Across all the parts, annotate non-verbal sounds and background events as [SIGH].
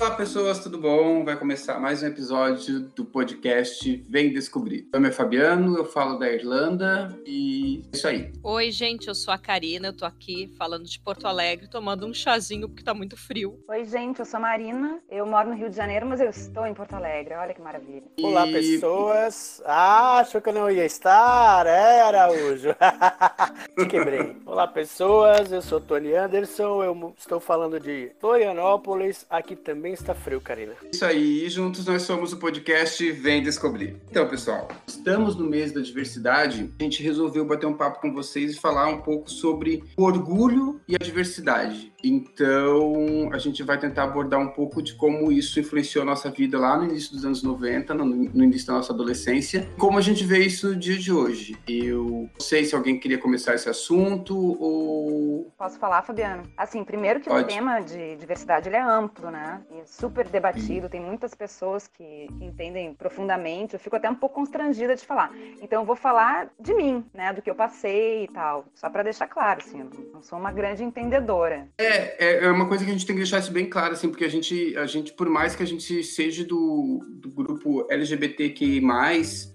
Olá pessoas, tudo bom? Vai começar mais um episódio do podcast Vem Descobrir. Meu nome é Fabiano, eu falo da Irlanda e é isso aí. Oi, gente, eu sou a Karina, eu tô aqui falando de Porto Alegre, tomando um chazinho porque tá muito frio. Oi, gente, eu sou a Marina, eu moro no Rio de Janeiro, mas eu estou em Porto Alegre, olha que maravilha. E... Olá, pessoas. Ah, achou que eu não ia estar? É, Araújo. [LAUGHS] Te quebrei. Olá, pessoas, eu sou Tony Anderson, eu estou falando de Florianópolis, aqui também também está frio, Karina. Isso aí, juntos nós somos o podcast Vem Descobrir. Então, pessoal, estamos no mês da diversidade. A gente resolveu bater um papo com vocês e falar um pouco sobre orgulho e a diversidade. Então, a gente vai tentar abordar um pouco de como isso influenciou a nossa vida lá no início dos anos 90, no, no início da nossa adolescência, como a gente vê isso no dia de hoje. Eu não sei se alguém queria começar esse assunto ou. Posso falar, Fabiano? Assim, primeiro que Pode. o tema de diversidade ele é amplo, né? E super debatido, tem muitas pessoas que, que entendem profundamente. Eu fico até um pouco constrangida de falar. Então, eu vou falar de mim, né? Do que eu passei e tal. Só para deixar claro, assim, eu não sou uma grande entendedora. É, é, é, é uma coisa que a gente tem que deixar isso bem claro, assim, porque a gente, a gente por mais que a gente seja do, do grupo LGBTQI+,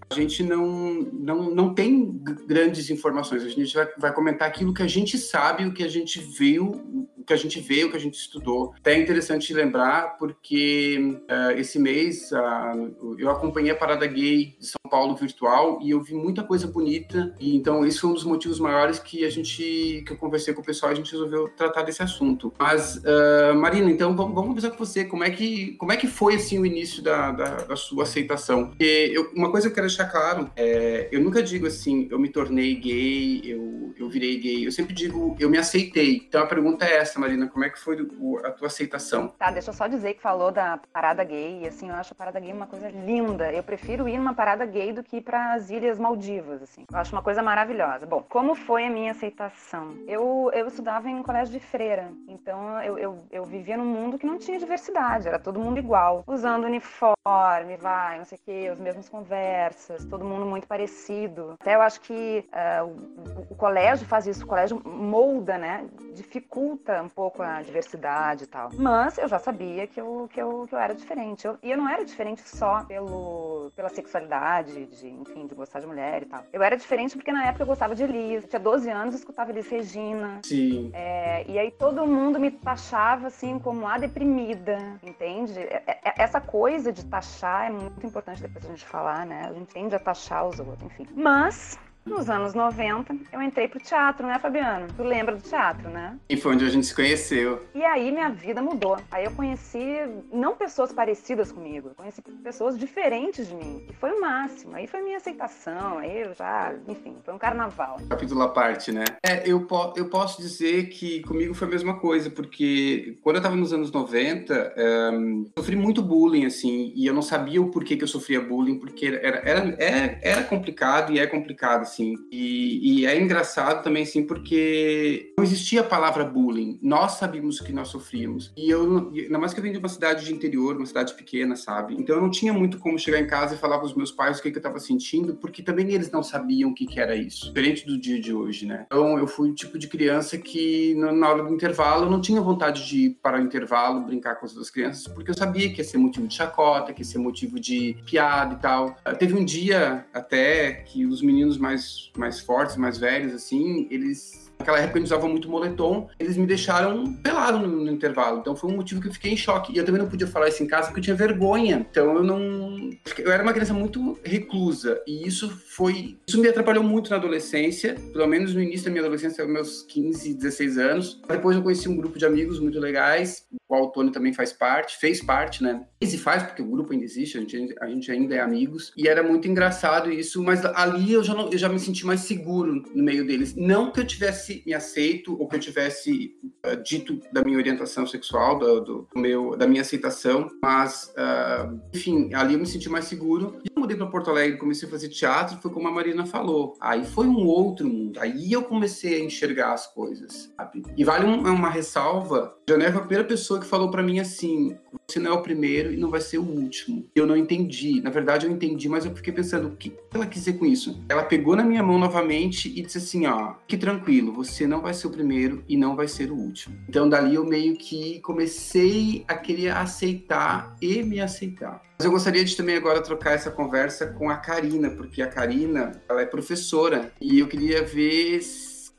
a gente não, não, não tem grandes informações. A gente vai, vai comentar aquilo que a gente sabe, o que a gente viu, que a gente vê, o que a gente estudou. Até é interessante lembrar, porque uh, esse mês uh, eu acompanhei a Parada Gay de São Paulo virtual e eu vi muita coisa bonita. E então esse foi um dos motivos maiores que a gente, que eu conversei com o pessoal, a gente resolveu tratar desse assunto. Mas uh, Marina, então vamos, vamos conversar com você. Como é que como é que foi assim o início da, da, da sua aceitação? Porque eu, uma coisa que eu quero deixar claro, é, eu nunca digo assim, eu me tornei gay, eu, eu virei gay. Eu sempre digo, eu me aceitei. Então a pergunta é essa Marina, como é que foi a tua aceitação? Tá, deixa eu só dizer que falou da parada gay, e assim, eu acho a parada gay uma coisa linda. Eu prefiro ir numa parada gay do que ir para as Ilhas Maldivas, assim. Eu acho uma coisa maravilhosa. Bom, como foi a minha aceitação? Eu, eu estudava em um colégio de freira, então eu, eu, eu vivia num mundo que não tinha diversidade, era todo mundo igual, usando uniforme, vai, não sei o quê, as mesmas conversas, todo mundo muito parecido. Até eu acho que uh, o, o colégio faz isso, o colégio molda, né, dificulta um pouco a diversidade e tal. Mas eu já sabia que eu, que eu, que eu era diferente. Eu, e eu não era diferente só pelo, pela sexualidade, de, enfim, de gostar de mulher e tal. Eu era diferente porque na época eu gostava de Elis. Eu tinha 12 anos escutava Elis Regina. Sim. É, e aí todo mundo me taxava assim como a deprimida, entende? É, é, essa coisa de taxar é muito importante depois a gente falar, né? A gente tende a taxar os outros, enfim. Mas nos anos 90, eu entrei pro teatro, né, Fabiano? Tu lembra do teatro, né? E foi onde a gente se conheceu. E aí minha vida mudou. Aí eu conheci não pessoas parecidas comigo, eu conheci pessoas diferentes de mim. E foi o máximo. Aí foi minha aceitação, aí eu já, enfim, foi um carnaval. Capítulo à parte, né? É, eu, po eu posso dizer que comigo foi a mesma coisa, porque quando eu tava nos anos 90, um, sofri muito bullying, assim, e eu não sabia o porquê que eu sofria bullying, porque era, era, era, era complicado e é complicado, assim assim. E, e, é engraçado também, assim, porque não existia a palavra bullying. Nós sabíamos que nós sofríamos. E eu, ainda mais que eu vim de uma cidade de interior, uma cidade pequena, sabe? Então eu não tinha muito como chegar em casa e falar para os meus pais o que, que eu estava sentindo, porque também eles não sabiam o que, que era isso. Diferente do dia de hoje, né? Então eu fui o tipo de criança que na hora do intervalo eu não tinha vontade de ir para o intervalo, brincar com as outras crianças, porque eu sabia que ia ser motivo de chacota, que ia ser motivo de piada e tal. Teve um dia até que os meninos mais mais, fortes, mais velhos, assim, eles Naquela época eles usavam muito moletom, eles me deixaram pelado no, no, intervalo. Então foi um motivo que eu fiquei em choque. E eu também não podia falar isso em casa porque eu tinha vergonha. Então eu não. Eu era uma criança muito reclusa. E isso foi. Isso me atrapalhou muito na adolescência, pelo menos no início da minha adolescência, meus 15, 16 anos. Depois eu conheci um grupo de amigos muito legais, qual o Tony também faz parte, fez parte, né? E faz, porque o grupo ainda existe, a gente, a gente ainda é amigos. E era muito engraçado isso, mas ali eu já, não, eu já me senti mais seguro no meio deles. Não que eu tivesse tivesse me aceito ou que eu tivesse uh, dito da minha orientação sexual, do, do, meu, da minha aceitação, mas, uh, enfim, ali eu me senti mais seguro. Mudei para Porto Alegre, comecei a fazer teatro, foi como a Marina falou. Aí foi um outro mundo. Aí eu comecei a enxergar as coisas, sabe? E vale um, uma ressalva. Janela foi a primeira pessoa que falou para mim assim: você não é o primeiro e não vai ser o último. Eu não entendi. Na verdade, eu entendi, mas eu fiquei pensando, o que ela quis dizer com isso? Ela pegou na minha mão novamente e disse assim: ó, que tranquilo, você não vai ser o primeiro e não vai ser o último. Então, dali eu meio que comecei a querer aceitar e me aceitar. Mas eu gostaria de também agora trocar essa conversa com a Karina, porque a Karina, ela é professora e eu queria ver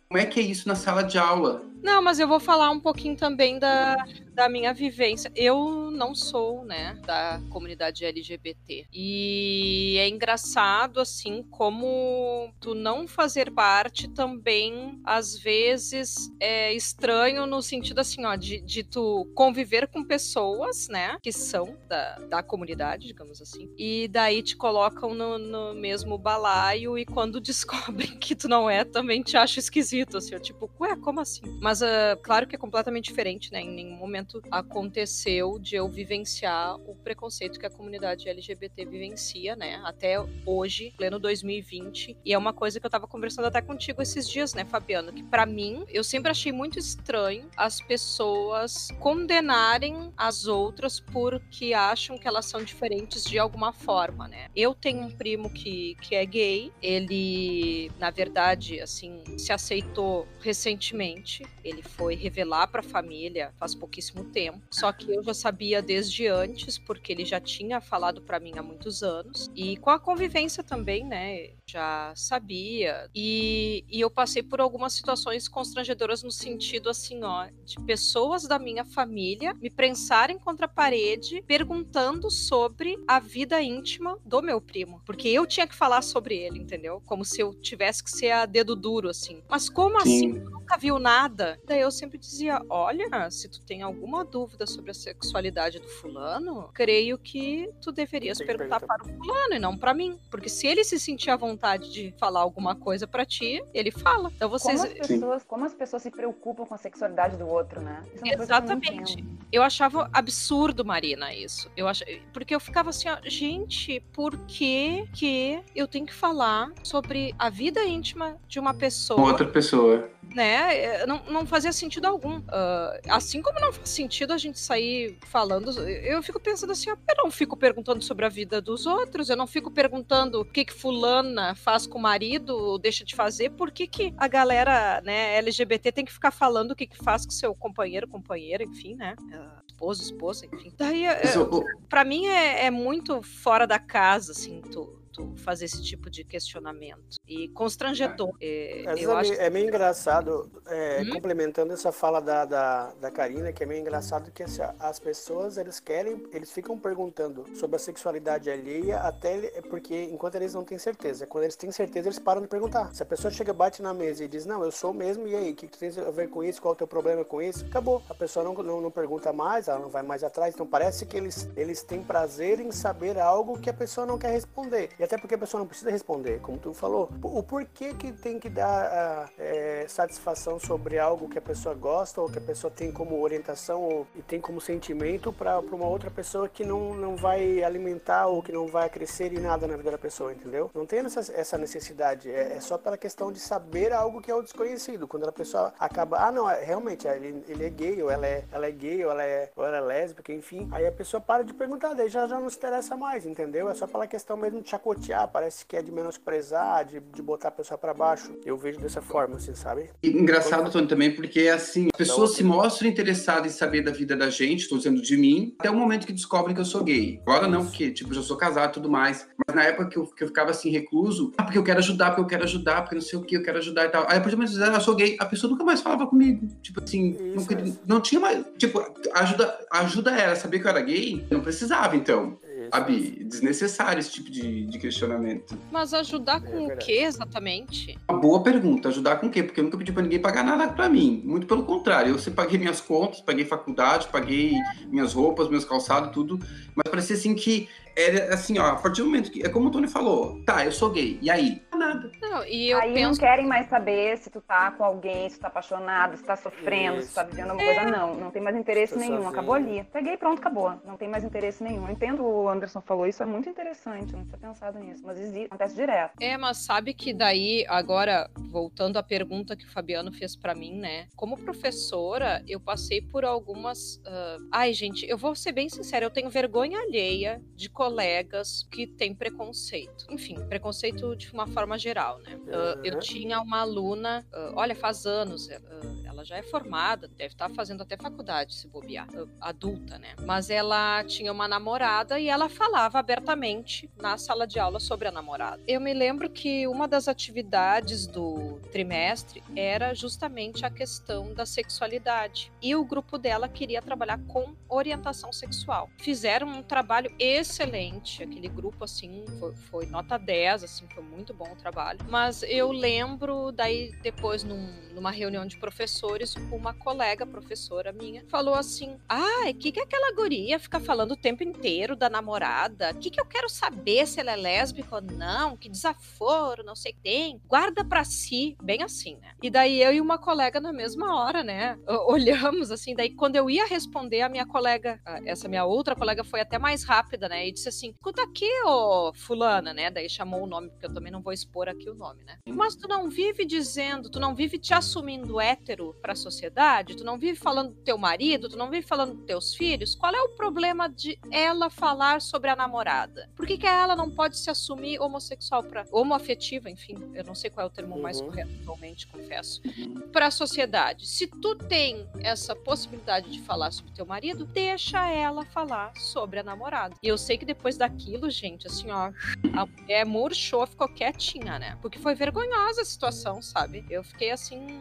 como é que é isso na sala de aula. Não, mas eu vou falar um pouquinho também da, da minha vivência. Eu não sou, né, da comunidade LGBT. E é engraçado, assim, como tu não fazer parte também, às vezes, é estranho no sentido, assim, ó, de, de tu conviver com pessoas, né, que são da, da comunidade, digamos assim, e daí te colocam no, no mesmo balaio e quando [LAUGHS] descobrem que tu não é, também te acham esquisito, assim, ó, tipo, ué, como assim? Mas, uh, claro que é completamente diferente, né, em nenhum momento momento aconteceu de eu vivenciar o preconceito que a comunidade LGBT vivencia, né? Até hoje, pleno 2020. E é uma coisa que eu tava conversando até contigo esses dias, né, Fabiano? Que para mim, eu sempre achei muito estranho as pessoas condenarem as outras porque acham que elas são diferentes de alguma forma, né? Eu tenho um primo que, que é gay, ele, na verdade, assim, se aceitou recentemente. Ele foi revelar para a família faz pouquíssimo tempo. Só que eu já sabia desde antes, porque ele já tinha falado para mim há muitos anos. E com a convivência também, né? Já sabia. E, e eu passei por algumas situações constrangedoras no sentido assim, ó, de pessoas da minha família me prensarem contra a parede perguntando sobre a vida íntima do meu primo. Porque eu tinha que falar sobre ele, entendeu? Como se eu tivesse que ser a dedo duro, assim. Mas como Sim. assim? Nunca viu nada? Daí eu sempre dizia: olha, se tu tem algum alguma dúvida sobre a sexualidade do fulano, creio que tu deverias perguntar para o fulano e não para mim. Porque se ele se sentir à vontade de falar alguma coisa para ti, ele fala. Então vocês. Como as, pessoas, como as pessoas se preocupam com a sexualidade do outro, né? É Exatamente. Eu, eu, achava absurdo, Marina, isso. Eu ach... Porque eu ficava assim, ó, gente, por que, que eu tenho que falar sobre a vida íntima de uma pessoa? Outra pessoa né? É, não, não fazia sentido algum. Uh, assim como não faz sentido a gente sair falando, eu fico pensando assim, eu não fico perguntando sobre a vida dos outros, eu não fico perguntando o que que fulana faz com o marido ou deixa de fazer, por que que a galera, né, LGBT tem que ficar falando o que que faz com seu companheiro, companheira, enfim, né? Uh, esposo, esposa, enfim. Daí, para mim é, é muito fora da casa, assim, tu, tu fazer esse tipo de questionamento. E constrangedor. É, é, eu é, acho... é meio engraçado, é, hum? complementando essa fala da, da, da Karina, que é meio engraçado que assim, as pessoas, eles querem, eles ficam perguntando sobre a sexualidade alheia, até porque enquanto eles não têm certeza. Quando eles têm certeza, eles param de perguntar. Se a pessoa chega, bate na mesa e diz, não, eu sou mesmo, e aí, o que, que tem a ver com isso? Qual é o teu problema com isso? Acabou. A pessoa não, não, não pergunta mais, ela não vai mais atrás. Então parece que eles, eles têm prazer em saber algo que a pessoa não quer responder. E até porque a pessoa não precisa responder, como tu falou. O porquê que tem que dar é, satisfação sobre algo que a pessoa gosta ou que a pessoa tem como orientação ou, e tem como sentimento para uma outra pessoa que não, não vai alimentar ou que não vai crescer em nada na vida da pessoa, entendeu? Não tem essa, essa necessidade. É, é, só pela questão de saber algo que é o desconhecido. Quando a pessoa acaba, ah, não, é, realmente, ele, ele é gay, ou ela é, ela é gay, ou ela é, ou ela é lésbica, enfim. Aí a pessoa para de perguntar, daí já, já não se interessa mais, entendeu? É só pela questão mesmo de chacotear parece que é de menosprezar, de, de botar a pessoa para baixo. Eu vejo dessa forma, assim, sabe? E engraçado, Tony, também, porque é assim, as pessoas se mostram interessadas em saber da vida da gente, estou dizendo de mim, até o momento que descobrem que eu sou gay. Agora não, porque, tipo, já sou casado e tudo mais. Mas na época que eu, que eu ficava assim, recluso, ah, porque eu quero ajudar, porque eu quero ajudar, porque não sei o que, eu quero ajudar e tal. Aí, a partir do momento que eu sou gay, a pessoa nunca mais falava comigo. Tipo assim, Isso, não, não, tinha mais. Tipo, ajuda, ajuda era saber que eu era gay, não precisava, então. Sabe? Desnecessário esse tipo de, de questionamento. Mas ajudar com é o que exatamente? Uma boa pergunta. Ajudar com o quê? Porque eu nunca pedi pra ninguém pagar nada pra mim. Muito pelo contrário. Eu sempre paguei minhas contas, paguei faculdade, paguei minhas roupas, meus calçados, tudo. Mas parecia assim que era assim, ó, a partir do momento que. É como o Tony falou, tá, eu sou gay. E aí? Nada. Não, e eu Aí penso... não querem mais saber se tu tá com alguém, se tu tá apaixonado, se tá sofrendo, se tu tá vivendo alguma coisa. Não, não tem mais interesse Tô nenhum. sozinho. Acabou ali. Peguei, pronto, acabou. Não tem mais interesse nenhum. Eu entendo o Anderson falou, isso é muito interessante. Eu não tinha pensado nisso, mas existe, acontece direto. É, mas sabe que daí, agora, voltando à pergunta que o Fabiano fez pra mim, né? Como professora, eu passei por algumas. ah, Ai, gente, eu vou ser bem sincera, eu tenho vergonha alheia de colegas que têm preconceito. Enfim, preconceito de uma forma geral, né? Ah, eu Uhum. tinha uma aluna, ah, olha, faz anos, ah, ela já é formada, deve estar fazendo até faculdade, se bobear, adulta, né? Mas ela tinha uma namorada e ela falava abertamente na sala de aula sobre a namorada. Eu me lembro que uma das atividades do trimestre era justamente a questão da sexualidade. E o grupo dela queria trabalhar com orientação sexual. Fizeram um trabalho excelente, aquele grupo assim foi, foi nota 10, assim, foi muito bom o trabalho. Mas eu lembro daí depois num- numa reunião de professores, uma colega professora minha falou assim: "Ai, que que aquela guria fica falando o tempo inteiro da namorada? Que que eu quero saber se ela é lésbica ou não? Que desaforo, não sei o que tem. Guarda pra si, bem assim, né? E daí eu e uma colega na mesma hora, né? o- Olhamos assim, daí quando eu ia responder, a minha colega, essa minha outra colega foi até mais rápida, né? E disse assim: "Escuta aqui, ô fulana, né? Daí chamou o nome, porque eu também não vou expor aqui o nome, né? Mas tu não vive dizendo, tu não vive te assumindo hétero pra sociedade, tu não vive falando do teu marido, tu não vive falando dos teus filhos. Qual é o problema de ela falar sobre a namorada? Por que, que ela não pode se assumir homossexual para homoafetiva, enfim, eu não sei qual é o termo mais Uhum. correto atualmente, confesso Uhum. para a sociedade. Se tu tem essa possibilidade de falar sobre teu marido, deixa ela falar sobre a namorada. E eu sei que depois daquilo, gente, assim, ó, a mulher murchou, ficou quietinha, né? Porque foi vergonhosa a situação, sabe? Eu fiquei assim,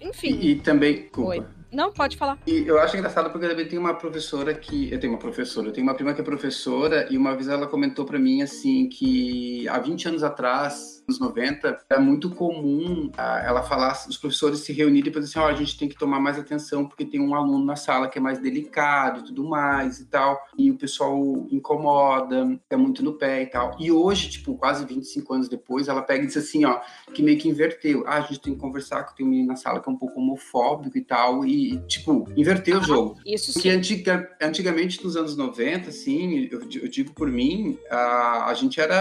enfim. E, e também, desculpa. Oi. Não, pode falar. E eu acho engraçado porque eu também tenho uma professora que. Eu tenho uma professora, eu tenho uma prima que é professora, e uma vez ela comentou pra mim assim que há 20 anos atrás, nos 90, era muito comum ah, ela falar, os professores se reunirem e dizer assim: ó, a gente tem que tomar mais atenção porque tem um aluno na sala que é mais delicado e tudo mais e tal, e o pessoal incomoda, é muito no pé e tal. E hoje, tipo, quase 25 anos depois, ela pega e diz assim: ó, que meio que inverteu. Ah, a gente tem que conversar que tem um menino na sala que é um pouco homofóbico e tal, e, tipo, inverteu o jogo. Isso Porque sim. antiga, antigamente, nos anos 90, assim, eu, eu digo por mim, a, a gente era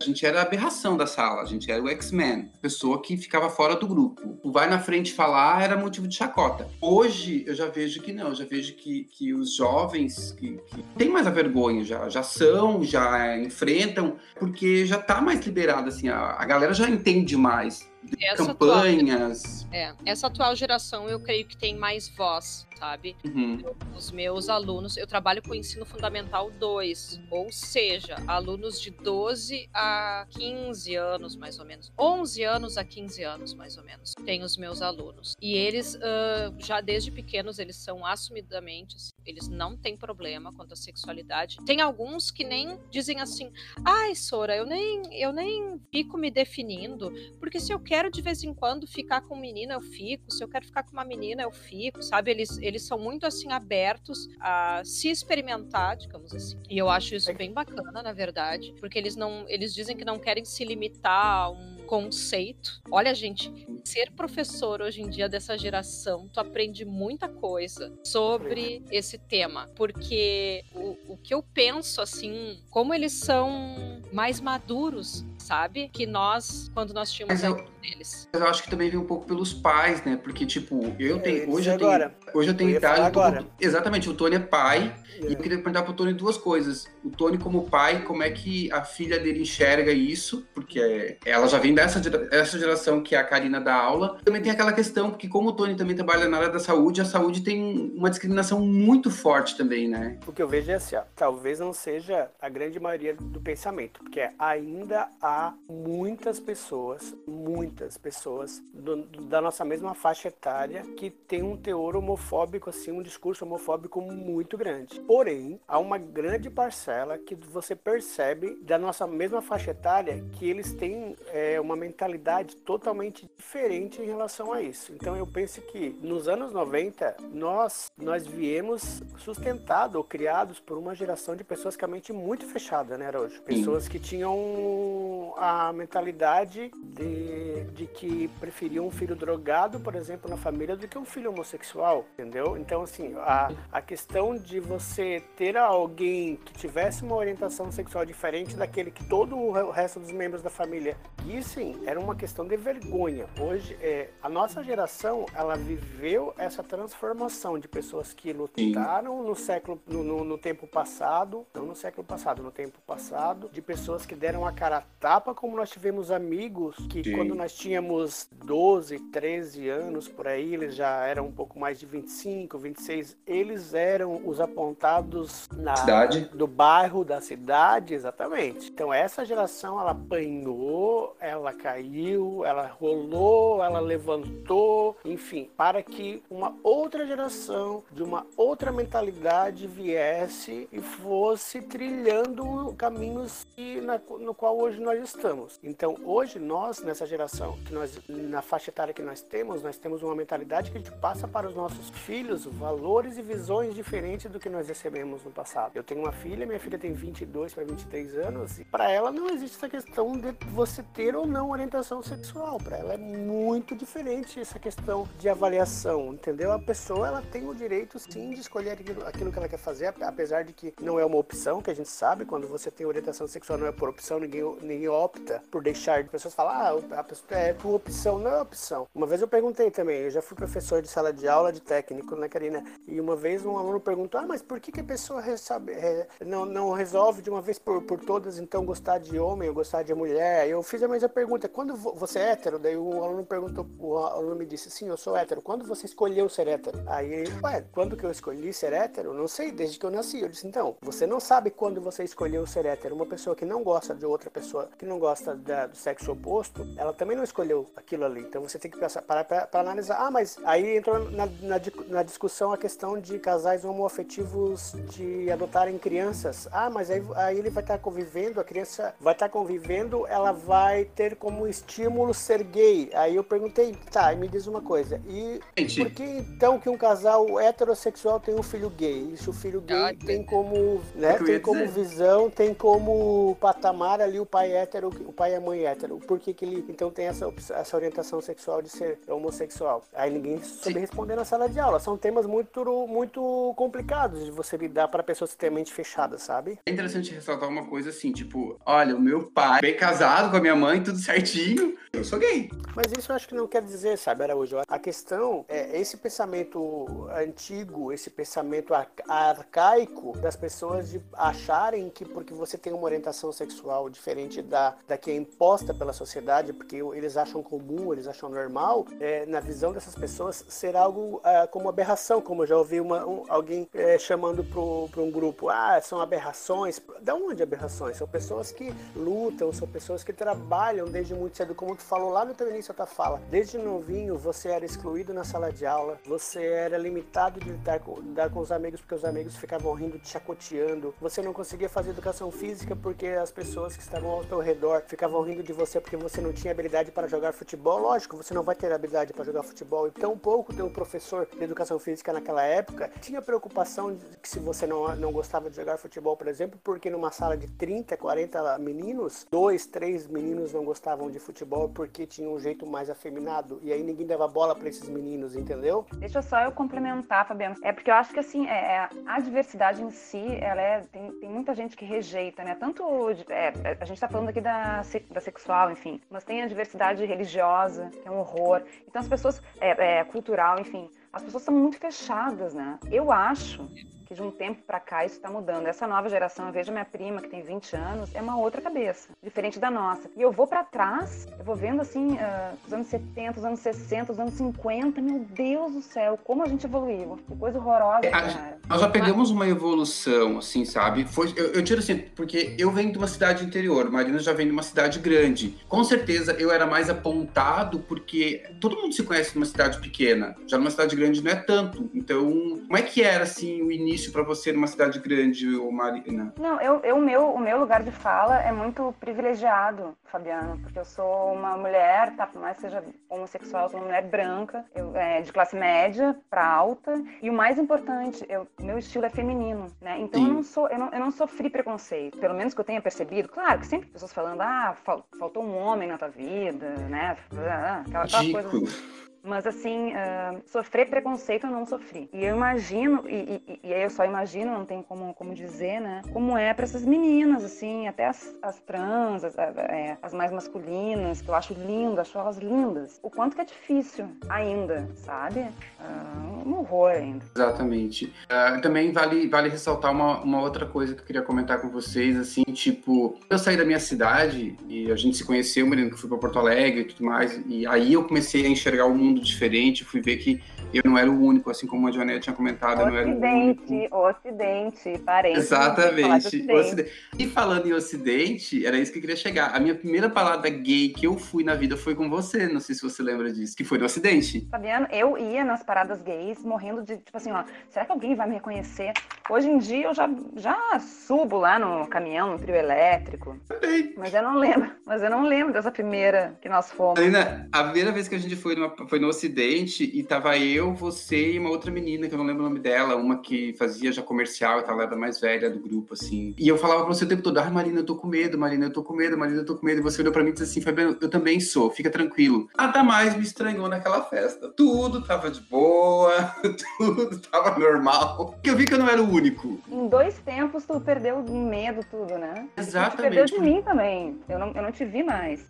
a gente era a aberração da sala, a gente era o X-Men, pessoa que ficava fora do grupo. O vai na frente falar era motivo de chacota. Hoje, eu já vejo que não, eu já vejo que, que os jovens que, que têm mais a vergonha, já, já são, já enfrentam, porque já tá mais liberado, assim, a, a galera já entende mais. Essa atual, Campanhas. é, essa atual geração eu creio que tem mais voz, sabe? Uhum. Os meus alunos, eu trabalho com ensino fundamental 2, ou seja, alunos de 12 a 15 anos, mais ou menos. 11 anos a 15 anos, mais ou menos, tem os meus alunos. E eles, ah, já desde pequenos, eles são assumidamente, assim, eles não têm problema quanto à sexualidade. Tem alguns que nem dizem assim, ai, Sora, eu nem, eu nem fico me definindo, porque se eu quero de vez em quando ficar com um menino, eu fico, se eu quero ficar com uma menina, eu fico, sabe? Eles, eles são muito assim abertos a se experimentar, digamos assim. E eu acho isso bem bacana, na verdade, porque eles não, eles dizem que não querem se limitar a um conceito. Olha, gente, ser professor hoje em dia dessa geração, tu aprende muita coisa sobre esse tema, porque o, o que eu penso assim, como eles são mais maduros, sabe? Que nós, quando nós tínhamos Mas eu- a deles. Mas eu acho que também vem um pouco pelos pais, né? Porque, tipo, eu Eu tenho. Hoje eu tenho. agora. Hoje eu tenho Eu idade. eu tô- agora. exatamente, o Tony é pai. E É. eu queria perguntar pro Tony duas coisas. O Tony, como pai, como é que a filha dele enxerga isso? Porque ela já vem dessa essa geração que é a Karina da aula. Também tem aquela questão, porque como o Tony também trabalha na área da saúde, a saúde tem uma discriminação muito forte também, né? O que eu vejo é assim, ó, talvez não seja a grande maioria do pensamento, porque ainda há muitas pessoas, muitas muitas pessoas do, da nossa mesma faixa etária que tem um teor homofóbico, assim, um discurso homofóbico muito grande. Porém, há uma grande parcela que você percebe da nossa mesma faixa etária que eles têm é, uma mentalidade totalmente diferente em relação a isso. Então eu penso que nos anos 90 nós nós viemos sustentados ou criados por uma geração de pessoas com a mente muito fechada, né, Araújo? Pessoas que tinham a mentalidade de, de que preferiam um filho drogado, por exemplo, na família do que um filho homossexual, entendeu? Então, assim, a, a questão de você ter alguém que tivesse uma orientação sexual diferente daquele que todo o resto dos membros da família sim, era uma questão de vergonha. Hoje, é, a nossa geração, ela viveu essa transformação de pessoas que lutaram no século, no, no, no tempo passado, não no século passado, no tempo passado, de pessoas que deram a cara a tapa, como nós tivemos amigos que Sim. quando nós tínhamos 12, 13 anos por aí, eles já eram um pouco mais de 25, 26, eles eram os apontados na cidade. do bairro, da cidade, exatamente. Então essa geração ela apanhou, ela caiu, ela rolou, ela levantou, enfim, para que uma outra geração de uma outra mentalidade viesse e fosse trilhando caminhos na, no qual hoje nós estamos. Então hoje nós nessa geração, que nós na faixa etária que nós temos, nós temos uma mentalidade que a gente passa para os nossos filhos valores e visões diferentes do que nós recebemos no passado. Eu tenho uma filha, minha filha tem 22 para 23 anos, e para ela não existe essa questão de você ter ou não orientação sexual. Para ela é muito diferente essa questão de avaliação, entendeu? A pessoa ela tem o direito sim de escolher aquilo, aquilo que ela quer fazer, apesar de que não é uma opção, que a gente sabe, quando você tem orientação sexual não é por opção, ninguém, ninguém opta por deixar de pessoas falar, ah, a pessoa é por opção, não é opção. Uma vez eu perguntei também, eu já fui professor de sala de aula de técnico, né, Karina? E uma vez um aluno perguntou, ah, mas por que, que a pessoa recebe, é, não, não resolve de uma vez por, por todas, então, gostar de homem ou gostar de mulher? Eu fiz a mesma pergunta, quando você é hétero? Daí o aluno perguntou, o aluno me disse, sim, eu sou hétero. Quando você escolheu ser hétero? Aí, ué, quando que eu escolhi ser hétero? Não sei, desde que eu nasci. Eu disse, então, você não sabe quando você escolheu ser hétero. Uma pessoa que não gosta de outra pessoa, que não gosta da, do sexo oposto, ela também não escolheu aquilo ali. Então você tem que pensar, para, analisar. Ah, mas aí entrou na, na, na, discussão a questão de casais homoafetivos de adotarem crianças. Ah, mas aí, aí ele vai estar convivendo, a criança vai estar convivendo, ela vai ter como estímulo ser gay. Aí eu perguntei, tá, me diz uma coisa. E Gente. por que então que um casal heterossexual tem um filho gay? Se o filho gay ah, tem como, né, tem como visão, tem como patamar ali o pai hétero, o pai e a mãe hétero. Por que que ele então tem essa, essa orientação sexual de ser homossexual? Aí ninguém soube responder na sala de aula. São temas muito, muito complicados de você lidar para pessoas que têm mente fechada, sabe? É interessante ressaltar uma coisa assim, tipo, olha, o meu pai bem casado com a minha mãe, tudo certinho, eu sou gay. Mas isso eu acho que não quer dizer, sabe, Araújo? A questão é esse pensamento antigo, esse pensamento arcaico das pessoas de acharem que porque você tem uma orientação sexual diferente da, da que é imposta pela sociedade, porque eles acham comum, eles acham normal, é, na visão dessas pessoas ser algo é, como aberração, como eu já ouvi uma, um, alguém é, chamando para um grupo, ah, são aberrações. Da onde aberrações? São pessoas que lutam, são pessoas que trabalham desde muito cedo, como tu falou lá no teu início da fala. Desde novinho você era excluído na sala de aula, você era limitado de lidar com, lidar com os amigos porque os amigos ficavam rindo, te chacoteando. Você não conseguia fazer educação física porque as pessoas que estavam ao teu redor ficavam rindo de você porque você não tinha habilidade para jogar futebol. Lógico, você não vai ter habilidade para jogar futebol. E tão pouco teu professor de educação física naquela época tinha preocupação de que se você não, não gostava de jogar futebol, por exemplo, porque numa sala de 30, 40 meninos, dois, três meninos não gostavam de futebol porque tinham um jeito mais afeminado. E aí ninguém dava bola para esses meninos, entendeu? Deixa só eu complementar, Fabiano. É porque eu acho que assim, é, é, a diversidade em si, ela é. Tem, tem muita gente que rejeita, né? Tanto. É, a gente tá falando aqui da, da sexual, enfim. Mas tem a diversidade religiosa, que é um horror. Então as pessoas. É, é cultural, enfim. As pessoas são muito fechadas, né? Eu acho que de um tempo para cá isso está mudando. Essa nova geração, eu vejo minha prima que tem 20 anos, é uma outra cabeça, diferente da nossa. E eu vou para trás, eu vou vendo assim, uh, os anos 70, os anos 60, os anos 50, meu Deus do céu, como a gente evoluiu. Que coisa horrorosa, cara. Nós já pegamos uma evolução, assim, sabe? Foi, eu, eu tiro assim, porque eu venho de uma cidade interior, Marina já vem de uma cidade grande. Com certeza eu era mais apontado porque todo mundo se conhece numa cidade pequena. Já numa cidade grande não é tanto. Então, como é que era assim o início para você numa cidade grande, Marina? Não, eu, eu meu, o meu lugar de fala é muito privilegiado, Fabiano, porque eu sou uma mulher, tá, por mais que seja homossexual, sou uma mulher branca, eu, é, de classe média para alta, e o mais importante, eu, meu estilo é feminino, né? Então eu não sou, eu não, eu não sofri preconceito, pelo menos que eu tenha percebido. Claro que sempre pessoas falando, ah, faltou um homem na tua vida, né? Aquela, aquela coisa. Mas, assim, uh, sofrer preconceito eu não sofri. E eu imagino, e, e, e, aí eu só imagino, não tem como, como dizer, né? Como é para essas meninas, assim, até as, as trans, as, é, as, mais masculinas, que eu acho lindo, acho elas lindas. O quanto que é difícil ainda, sabe? Uh, um horror ainda. Exatamente. Uh, também vale, vale ressaltar uma, uma outra coisa que eu queria comentar com vocês, assim, tipo, eu saí da minha cidade e a gente se conheceu, menino, que fui para Porto Alegre e tudo mais, e aí eu comecei a enxergar o mundo mundo diferente, fui ver que eu não era o único, assim como a Janete tinha comentado, ocidente, eu não era o único. Ocidente, parente. Exatamente. Ocidente. E falando em Ocidente, era isso que eu queria chegar. A minha primeira balada gay que eu fui na vida foi com você, não sei se você lembra disso, que foi no Ocidente. Fabiano, eu ia nas paradas gays morrendo de, tipo assim, ó, será que alguém vai me reconhecer? Hoje em dia eu já, já subo lá no caminhão, no trio elétrico. Também. Mas eu não lembro, mas eu não lembro dessa primeira que nós fomos. Ainda, a primeira vez que a gente foi, numa, foi no Ocidente e tava eu, você e uma outra menina, que eu não lembro o nome dela, uma que fazia já comercial, ela era mais velha do grupo, assim. E eu falava pra você o tempo todo, ai, Marina, eu tô com medo, Marina, eu tô com medo, Marina, eu tô com medo. E você olhou pra mim e disse assim, Fabiano, eu também sou, fica tranquilo. Nada mais me estranhou naquela festa. Tudo tava de boa, [LAUGHS] tudo tava normal. Porque eu vi que eu não era o único. Em dois tempos, tu perdeu medo, tudo, né? Exatamente. Tu perdeu de mim também. Eu não, eu não te vi mais.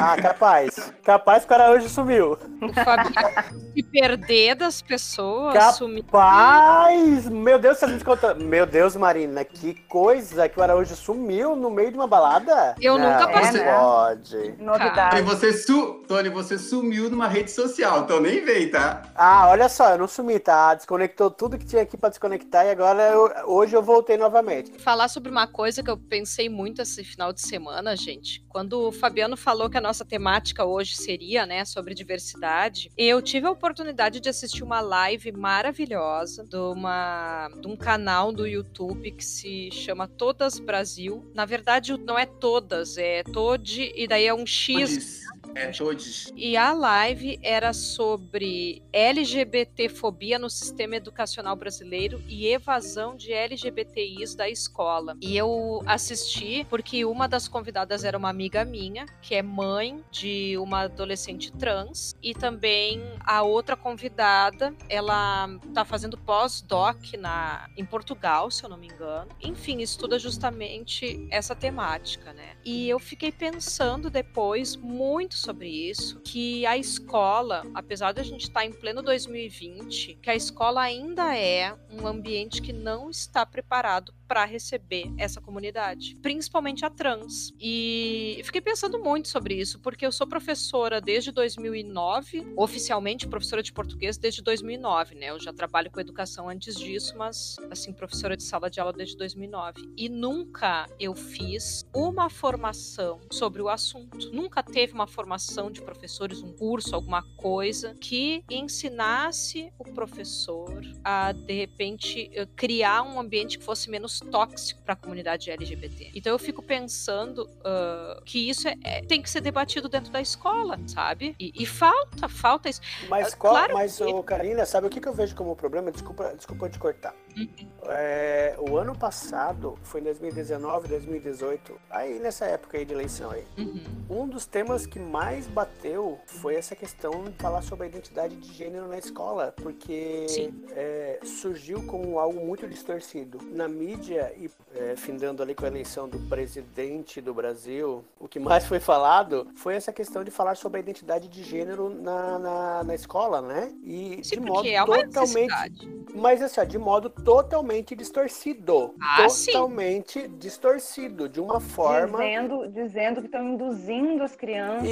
Ah, capaz. capaz que o cara hoje sumiu. [LAUGHS] [LAUGHS] Se perder das pessoas. Capaz! Meu Deus, você me conta. Meu Deus, Marina, que coisa que o Araújo sumiu no meio de uma balada. Eu não, nunca passei. É, pode. Novidade. Tony você, su... Tony, você sumiu numa rede social, então nem vem, tá? Ah, olha só, eu não sumi, tá? Desconectou tudo que tinha aqui pra desconectar e agora eu... hoje eu voltei novamente. Falar sobre uma coisa que eu pensei muito esse final de semana, gente. Quando o Fabiano falou que a nossa temática hoje seria, né, sobre diversidade, eu tive a oportunidade de assistir uma live maravilhosa de, uma, de um canal do YouTube que se chama Todas Brasil. Na verdade, não é todas, é Tode, e daí é um X. É, todos. E a live era sobre LGBTfobia no sistema educacional brasileiro e evasão de LGBTIs da escola. E eu assisti porque uma das convidadas era uma amiga minha, que é mãe de uma adolescente trans, e também a outra convidada, ela tá fazendo pós-doc na em Portugal, se eu não me engano. Enfim, estuda justamente essa temática, né? E eu fiquei pensando depois muito sobre isso, que a escola, apesar de a gente estar em pleno 2020, que a escola ainda é um ambiente que não está preparado para receber essa comunidade, principalmente a trans. E fiquei pensando muito sobre isso, porque eu sou professora desde 2009, oficialmente professora de português desde 2009, né? Eu já trabalho com educação antes disso, mas assim, professora de sala de aula desde 2009. E nunca eu fiz uma formação sobre o assunto. Nunca teve uma formação de professores, um curso, alguma coisa que ensinasse o professor a de repente criar um ambiente que fosse menos tóxico para a comunidade LGBT. Então eu fico pensando uh, que isso é, é, tem que ser debatido dentro da escola, sabe? E, e falta, falta isso. Mas, uh, qual, claro mas que... Karina, sabe o que, que eu vejo como problema? Desculpa, desculpa te cortar. É, o ano passado, foi em 2019, 2018, aí nessa época aí de eleição aí, uhum. um dos temas que mais bateu foi essa questão de falar sobre a identidade de gênero na escola, porque é, surgiu como algo muito distorcido. Na mídia, e é, findando ali com a eleição do presidente do Brasil, o que mais foi falado foi essa questão de falar sobre a identidade de gênero na, na, na escola, né? E Sim, de modo é totalmente. Mas assim, de modo totalmente distorcido. Ah, totalmente sim. distorcido, de uma forma. Dizendo, dizendo que estão induzindo as crianças.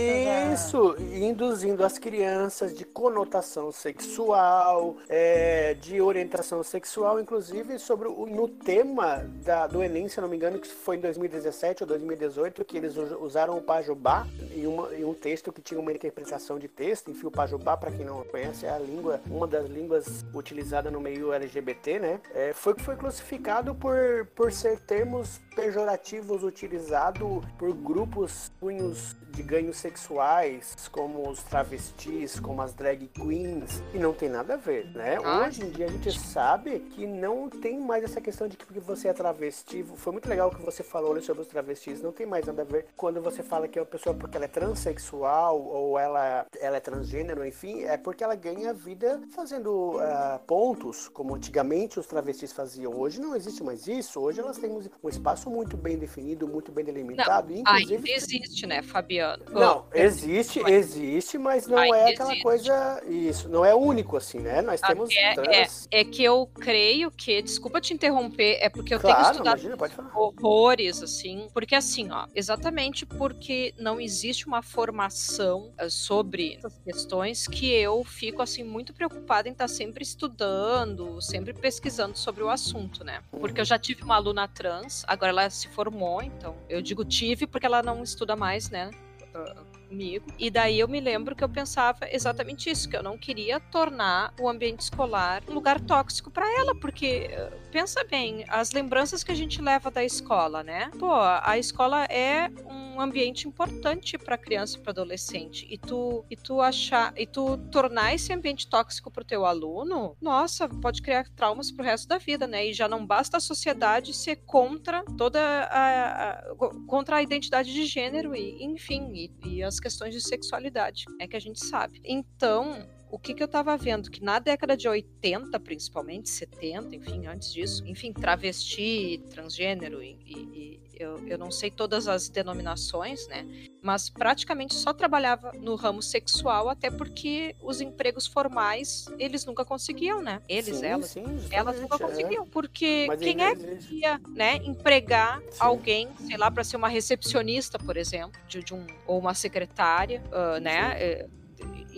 Isso, a... induzindo as crianças de conotação sexual, é, de orientação sexual, inclusive sobre o, no tema da, do Enem, se não me engano, que foi em 2017 ou 2018, que eles usaram o Pajubá em, uma, em um texto que tinha uma interpretação de texto. Enfim, o Pajubá, para quem não conhece, é a língua, uma das línguas utilizada no meio LGBT, né? É, foi foi classificado por, por ser termos pejorativos utilizados por grupos punhos de ganhos sexuais, como os travestis, como as drag queens, e não tem nada a ver, né? Ah, Hoje em dia a gente sabe que não tem mais essa questão de que porque você é travesti. Foi muito legal o que você falou sobre os travestis, não tem mais nada a ver quando você fala que é uma pessoa porque ela é transexual ou ela, ela é transgênero, enfim, é porque ela ganha vida fazendo uh, pontos, como antigamente os travestis faziam. Hoje não existe mais isso, hoje elas têm um espaço muito bem definido, muito bem delimitado. Não, inclusive... ainda existe, né, Fabiano? Não, existe, existe, mas não é aquela existe. coisa. Isso, não é único, assim, né? Nós temos. É, trans... é, é, que eu creio que. Desculpa te interromper, é porque eu claro, tenho estudado imagina, horrores, assim. Porque, assim, ó, exatamente porque não existe uma formação eh, sobre essas questões que eu fico, assim, muito preocupada em estar sempre estudando, sempre pesquisando sobre o assunto, né? Porque eu já tive uma aluna trans, agora ela se formou, então eu digo tive porque ela não estuda mais, né? a, a comigo. E daí eu me lembro que eu pensava exatamente isso, que eu não queria tornar o ambiente escolar um lugar tóxico para ela, porque pensa bem, as lembranças que a gente leva da escola, né? Pô, a escola é um ambiente importante para criança e para adolescente. E tu e tu achar e tu tornar esse ambiente tóxico para o teu aluno, nossa, pode criar traumas pro resto da vida, né? E já não basta a sociedade ser contra toda a, a contra a identidade de gênero e enfim, e, e as questões de sexualidade, é que a gente sabe. Então, o que, que eu estava vendo? Que na década de 80, principalmente, 70, enfim, antes disso, enfim, travesti, transgênero e, e eu, eu não sei todas as denominações, né? Mas praticamente só trabalhava no ramo sexual, até porque os empregos formais eles nunca conseguiam, né? Eles, sim, elas, sim, elas nunca é. conseguiam, porque Mas quem é que ia, né, empregar sim. alguém, sei lá, para ser uma recepcionista, por exemplo, de, de um ou uma secretária, uh, né?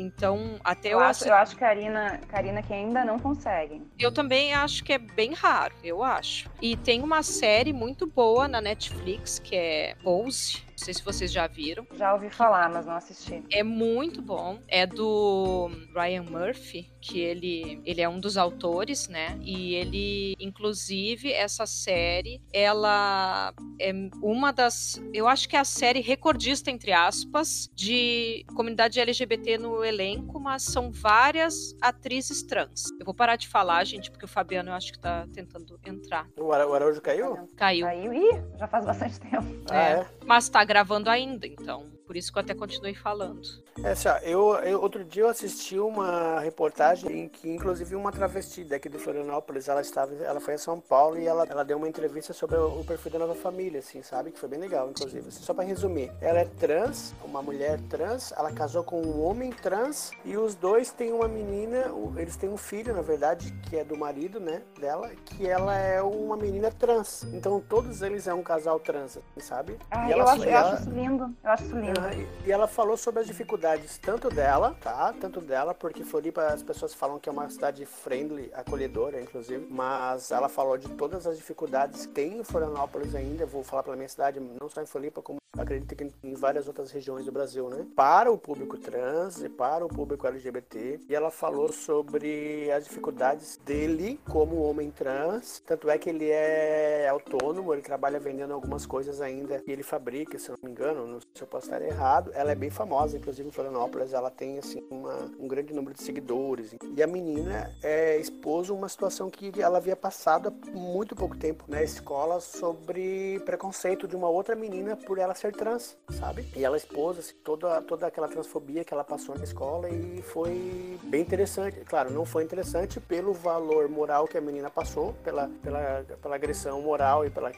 Então, até eu, eu acho, eu acho Karina, Karina que ainda não conseguem. Eu também acho que é bem raro, eu acho. E tem uma série muito boa na Netflix que é Pose, não sei se vocês já viram. Já ouvi falar, mas não assisti. É muito bom. É do Ryan Murphy, que ele, ele é um dos autores, né? E ele, inclusive, essa série, ela é uma das. Eu acho que é a série recordista, entre aspas, de comunidade LGBT no elenco, mas são várias atrizes trans. Eu vou parar de falar, gente, porque o Fabiano eu acho que tá tentando entrar. O Araújo caiu? Caiu. Caiu. Ih, já faz bastante tempo. Ah, é. é. Mas tá gravando ainda, então por isso que eu até continuei falando. É, assim, eu, eu, outro dia eu assisti uma reportagem em que, inclusive, uma travesti daqui de Florianópolis, ela estava, ela foi a São Paulo e ela, ela deu uma entrevista sobre o, o perfil da nova família, assim, sabe? Que foi bem legal, inclusive. Assim, só para resumir, ela é trans, uma mulher trans, ela casou com um homem trans e os dois têm uma menina, eles têm um filho, na verdade, que é do marido, né, dela, que ela é uma menina trans. Então, todos eles é um casal trans, assim, sabe? Ah, eu, acho, eu acho isso lindo. Eu acho isso lindo. E ela falou sobre as dificuldades tanto dela, tá? Tanto dela, porque Floripa as pessoas falam que é uma cidade friendly, acolhedora, inclusive. Mas ela falou de todas as dificuldades que tem em Florianópolis ainda. vou falar pela minha cidade, não só em Floripa, como acredito que em várias outras regiões do Brasil, né? Para o público trans e para o público LGBT. E ela falou sobre as dificuldades dele como homem trans. Tanto é que ele é autônomo, ele trabalha vendendo algumas coisas ainda que ele fabrica, se eu não me engano, não sei se eu posso estar errado. Ela é bem famosa, inclusive em Florianópolis, ela tem assim uma, um grande número de seguidores. E a menina é, expôs uma situação que ela havia passado há muito pouco tempo na escola sobre preconceito de uma outra menina por ela ser trans, sabe? E ela expôs assim, toda, toda aquela transfobia que ela passou na escola e foi bem interessante. Claro, não foi interessante pelo valor moral que a menina passou, pela, pela, pela agressão moral e pela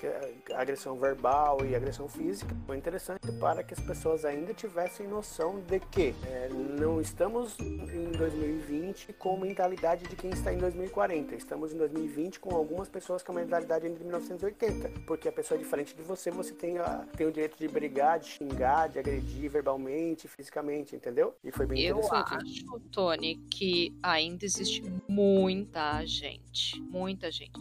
agressão verbal e agressão física. Foi interessante para que as pessoas ainda tivessem noção de que é, não estamos em 2020 com mentalidade de quem está em 2040. Estamos em 2020 com algumas pessoas com a mentalidade de 1980. Porque a pessoa é diferente de você, você tem, a, tem o direito de brigar, de xingar, de agredir verbalmente, fisicamente, entendeu? E foi bem Eu interessante. Eu acho, Tony, que ainda existe muita gente. Muita gente.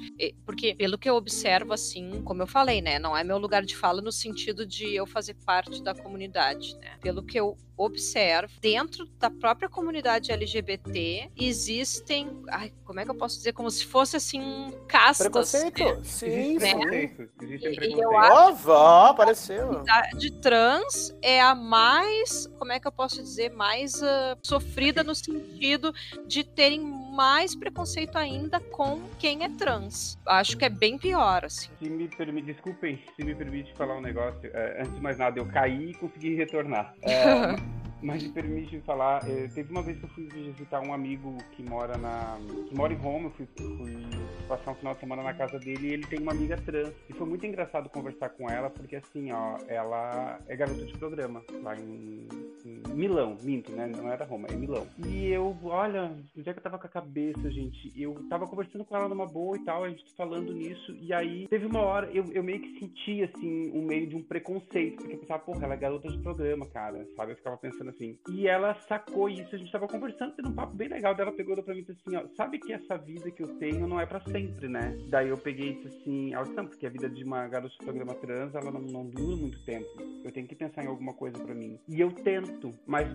Porque, pelo que eu observo, assim, como eu falei, né? Não é meu lugar de fala no sentido de eu fazer parte da comunidade, né? Pelo que eu observo, dentro da própria comunidade LGBT, existem. Ai, como é que eu posso dizer? Como se fosse assim, castas. Preconceito? Né? Sim, né? preconceito. Existem preconceito. Apareceu. De trans é a mais. Como é que eu posso dizer? Mais uh, sofrida no sentido de terem mais preconceito ainda com quem é trans. Acho que é bem pior, assim. Se me permite, desculpem, se me permite falar um negócio. É, antes de mais nada, eu caí e consegui retornar. É, [LAUGHS] mas me permite falar, é, teve uma vez que eu fui visitar um amigo que mora na. que mora em Roma, eu fui, fui passar um final de semana na casa dele e ele tem uma amiga trans. E foi muito engraçado conversar com ela, porque assim, ó, ela é garota de programa lá em, em Milão, minto, né? Não era Roma, é Milão. E eu, olha, onde é que eu tava com a cabeça, gente? Eu tava conversando com ela numa boa e tal, a gente falando nisso, e aí teve uma hora, eu, eu meio que senti, assim, um meio de um preconceito, porque eu pensava, porra, ela é garota de programa, cara, sabe? Eu ficava pensando assim. E ela sacou isso, a gente tava conversando, tendo um papo bem legal dela, pegou pra mim e disse assim, ó, sabe que essa vida que eu tenho não é pra sempre, né? Daí eu peguei e disse assim, ela não, porque a vida de uma garota de programa trans, ela não, não dura muito tempo. Eu tenho que pensar em alguma coisa pra mim. E eu tento, mas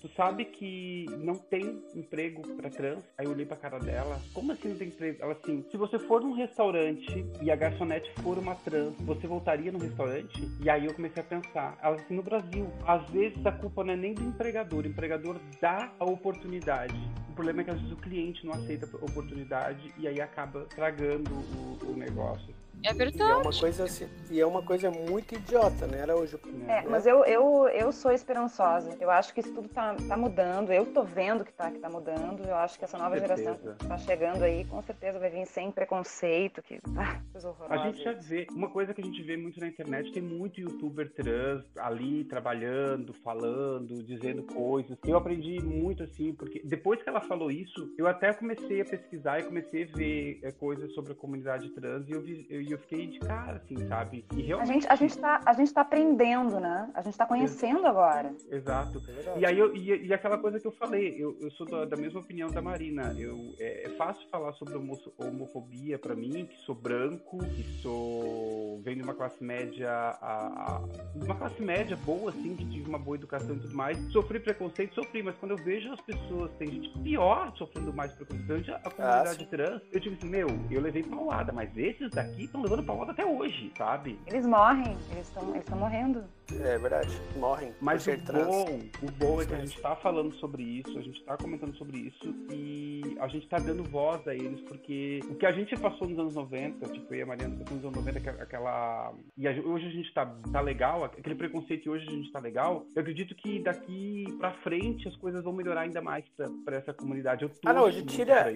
tu, sabe que não tem emprego pra trans? Aí eu olhei pra cara dela, como assim não tem emprego? Ela assim, se você for num restaurante e a garçonete for uma trans, você voltaria no restaurante? E aí eu comecei a pensar, ela assim, no Brasil, às vezes a culpa não é nem do empregador, o empregador dá a oportunidade. O problema é que às vezes o cliente não aceita a oportunidade e aí acaba tragando o, o negócio. É verdade. E é uma coisa, assim, e é uma coisa muito idiota, né, Araújo? É, mas eu, eu, eu sou esperançosa. Eu acho que isso tudo tá, tá mudando. Eu tô vendo que tá, que tá mudando. Eu acho que essa nova geração que tá chegando aí, com certeza vai vir sem preconceito, que ah, [LAUGHS] coisa horrorosa. A gente já vê, uma coisa que a gente vê muito na internet, tem muito youtuber trans ali trabalhando, falando, dizendo coisas. Eu aprendi muito assim, porque depois que ela falou isso, eu até comecei a pesquisar e comecei a ver é, coisas sobre a comunidade trans e eu, vi, eu eu fiquei de cara, assim, sabe? E realmente... A gente, a gente, tá, a gente tá aprendendo, né? A gente tá conhecendo agora. Exato. É e aí, eu, e, e, aquela coisa que eu falei, eu, eu sou da, da mesma opinião da Marina. Eu, é, é fácil falar sobre homofobia para mim, que sou branco, que sou... venho de uma classe média, a, a, uma classe média boa, assim, que tive uma boa educação e tudo mais. Sofri preconceito, sofri, mas quando eu vejo as pessoas, tem gente pior sofrendo mais preconceito, a comunidade ah, trans, eu tive assim, meu, eu levei paulada, mas esses daqui estão levando paulada até hoje, sabe? Eles morrem, eles estão eles morrendo. É verdade, morrem. Mas o bom, o bom é que a gente tá falando sobre isso, a gente tá comentando sobre isso e a gente tá dando voz a eles, porque o que a gente passou nos anos 90, tipo, eu e a Mariana passou nos anos 90, aquela. E hoje a gente tá, tá legal, aquele preconceito hoje a gente tá legal. Eu acredito que daqui pra frente as coisas vão melhorar ainda mais pra, pra essa comunidade. Eu tô ah, não, hoje tira,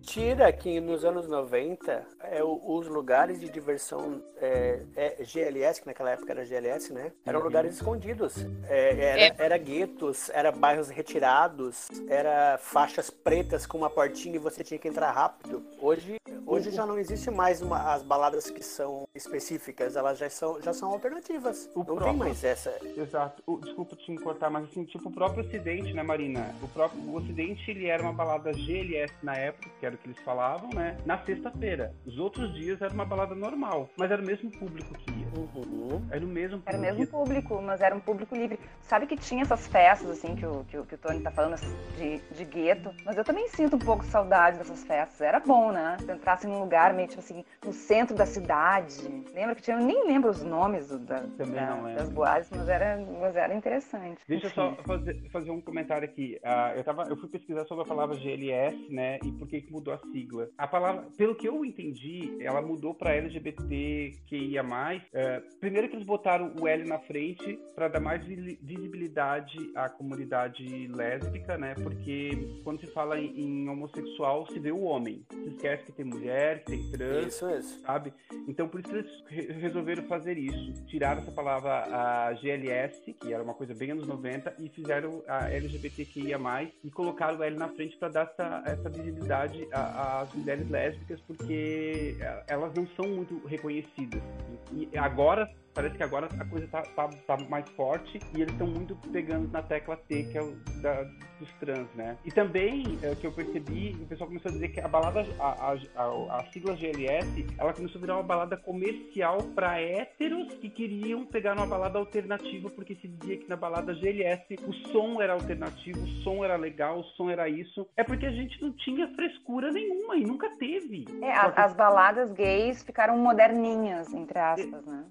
tira que nos anos 90 é, os lugares de diversão é, é, GLS, que naquela época era GLS, né? Eram uhum. lugares escondidos. É, era, é. era guetos, era bairros retirados, era faixas pretas com uma portinha e você tinha que entrar rápido. Hoje, hoje já não existe mais uma, as baladas que são específicas, elas já são, já são alternativas. O não próprio, tem mais essa. Exato. O, desculpa te cortar, mas assim, tipo, o próprio Ocidente, né, Marina? O próprio o Ocidente, ele era uma balada GLS na época, que era o que eles falavam, né? Na sexta-feira. Os outros dias era uma balada normal, mas era o mesmo público que ia. Uhum. Era o mesmo público. Era o mesmo público, mas era um público livre. Sabe que tinha essas festas, assim, que o, que o, que o Tony tá falando, de, de gueto, mas eu também sinto um pouco saudade dessas festas. Era bom, né? Se entrasse num lugar meio, tipo assim, no centro da cidade. Lembra que tinha, eu nem lembro os nomes do, da, da, das boates, mas era, mas era interessante. Deixa eu só fazer, fazer um comentário aqui. Uh, eu, tava, eu fui pesquisar sobre a palavra GLS, né, e por que, que mudou a sigla. A palavra, pelo que eu entendi, ela mudou para LGBT que ia mais. É, primeiro que eles botaram o L na frente frente para dar mais visibilidade à comunidade lésbica, né? Porque quando se fala em, em, homossexual, se vê o homem. Se esquece que tem mulher, que tem trans, isso, isso. sabe? Então por isso eles resolveram fazer isso. Tiraram essa palavra a GLS, que era uma coisa bem anos 90, e fizeram a LGBTQIA+, e colocaram o L na frente para dar essa, essa visibilidade às mulheres lésbicas, porque elas não são muito reconhecidas. E agora parece que agora a coisa tá, tá, tá mais forte e eles estão muito pegando na tecla T, que é o da, dos trans, né? E também, é, o que eu percebi, o pessoal começou a dizer que a balada, a, a, a, a sigla GLS, ela começou a virar uma balada comercial para héteros que queriam pegar uma balada alternativa, porque se dizia que na balada GLS o som era alternativo, o som era legal, o som era isso. É porque a gente não tinha frescura nenhuma e nunca teve. É, as baladas gays ficaram moderninhas, entre aspas, né?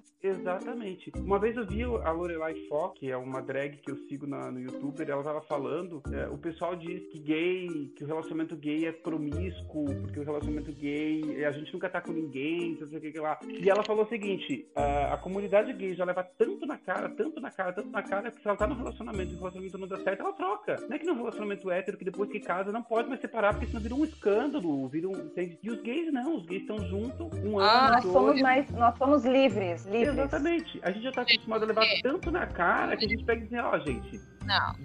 Exatamente. Uma vez eu vi a Lorelai Fox, que é uma drag que eu sigo na, no YouTube, ela tava falando, é, o pessoal diz que gay, que o relacionamento gay é promíscuo, porque o relacionamento gay, a gente nunca tá com ninguém, não sei o que, que lá. E ela falou o seguinte, a, a, comunidade gay já leva tanto na cara, tanto na cara, tanto na cara, que se ela tá no relacionamento e o relacionamento não dá certo, ela troca. Não é que no relacionamento hétero, que depois que casa não pode mais separar, porque senão vira um escândalo, vira um... E os gays não, os gays estão juntos um ano, ah, nós somos mais, nós somos livres, livres. Exatamente. A gente já tá acostumado a levar é. tanto na cara que a gente pega e diz, ó, oh, gente. Não.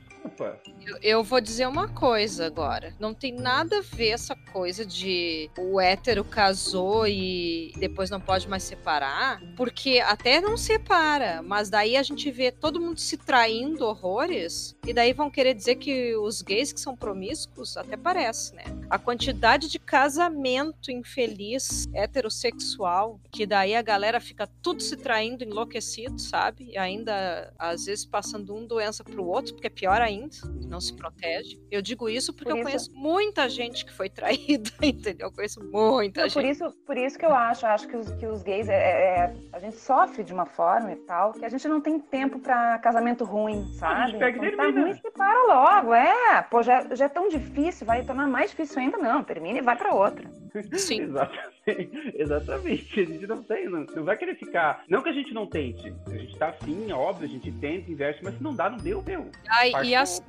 Eu, eu, vou dizer uma coisa agora. Não tem nada a ver essa coisa de o hétero casou e depois não pode mais separar, porque até não separa, mas daí a gente vê todo mundo se traindo horrores, e daí vão querer dizer que os gays que são promíscuos, até parece, né? A quantidade de casamento infeliz heterossexual, que daí a galera fica tudo se traindo, enlouquecido, sabe? E ainda, às vezes, passando um doença pro outro, porque é pior ainda ainda, não se protege. Eu digo isso porque por eu conheço muita gente que foi [LAUGHS] traída, entendeu? Eu conheço muita não, gente. Por isso, por isso que eu acho, acho que os, que os gays, é, é, é a gente sofre de uma forma e tal, que a gente não tem tempo para casamento ruim, sabe? A gente pega Quando tá ruim, se para logo, é. Pô, já, já é tão difícil, vai tornar mais difícil ainda, não. Termina e vai para outra. Sim. [LAUGHS] Exatamente. [LAUGHS] Exatamente. A gente não tem, não, não vai querer ficar. Não que a gente não tente. A gente tá afim, óbvio, a gente tenta, investe, mas se não dá, não deu, deu. Ai, e assim,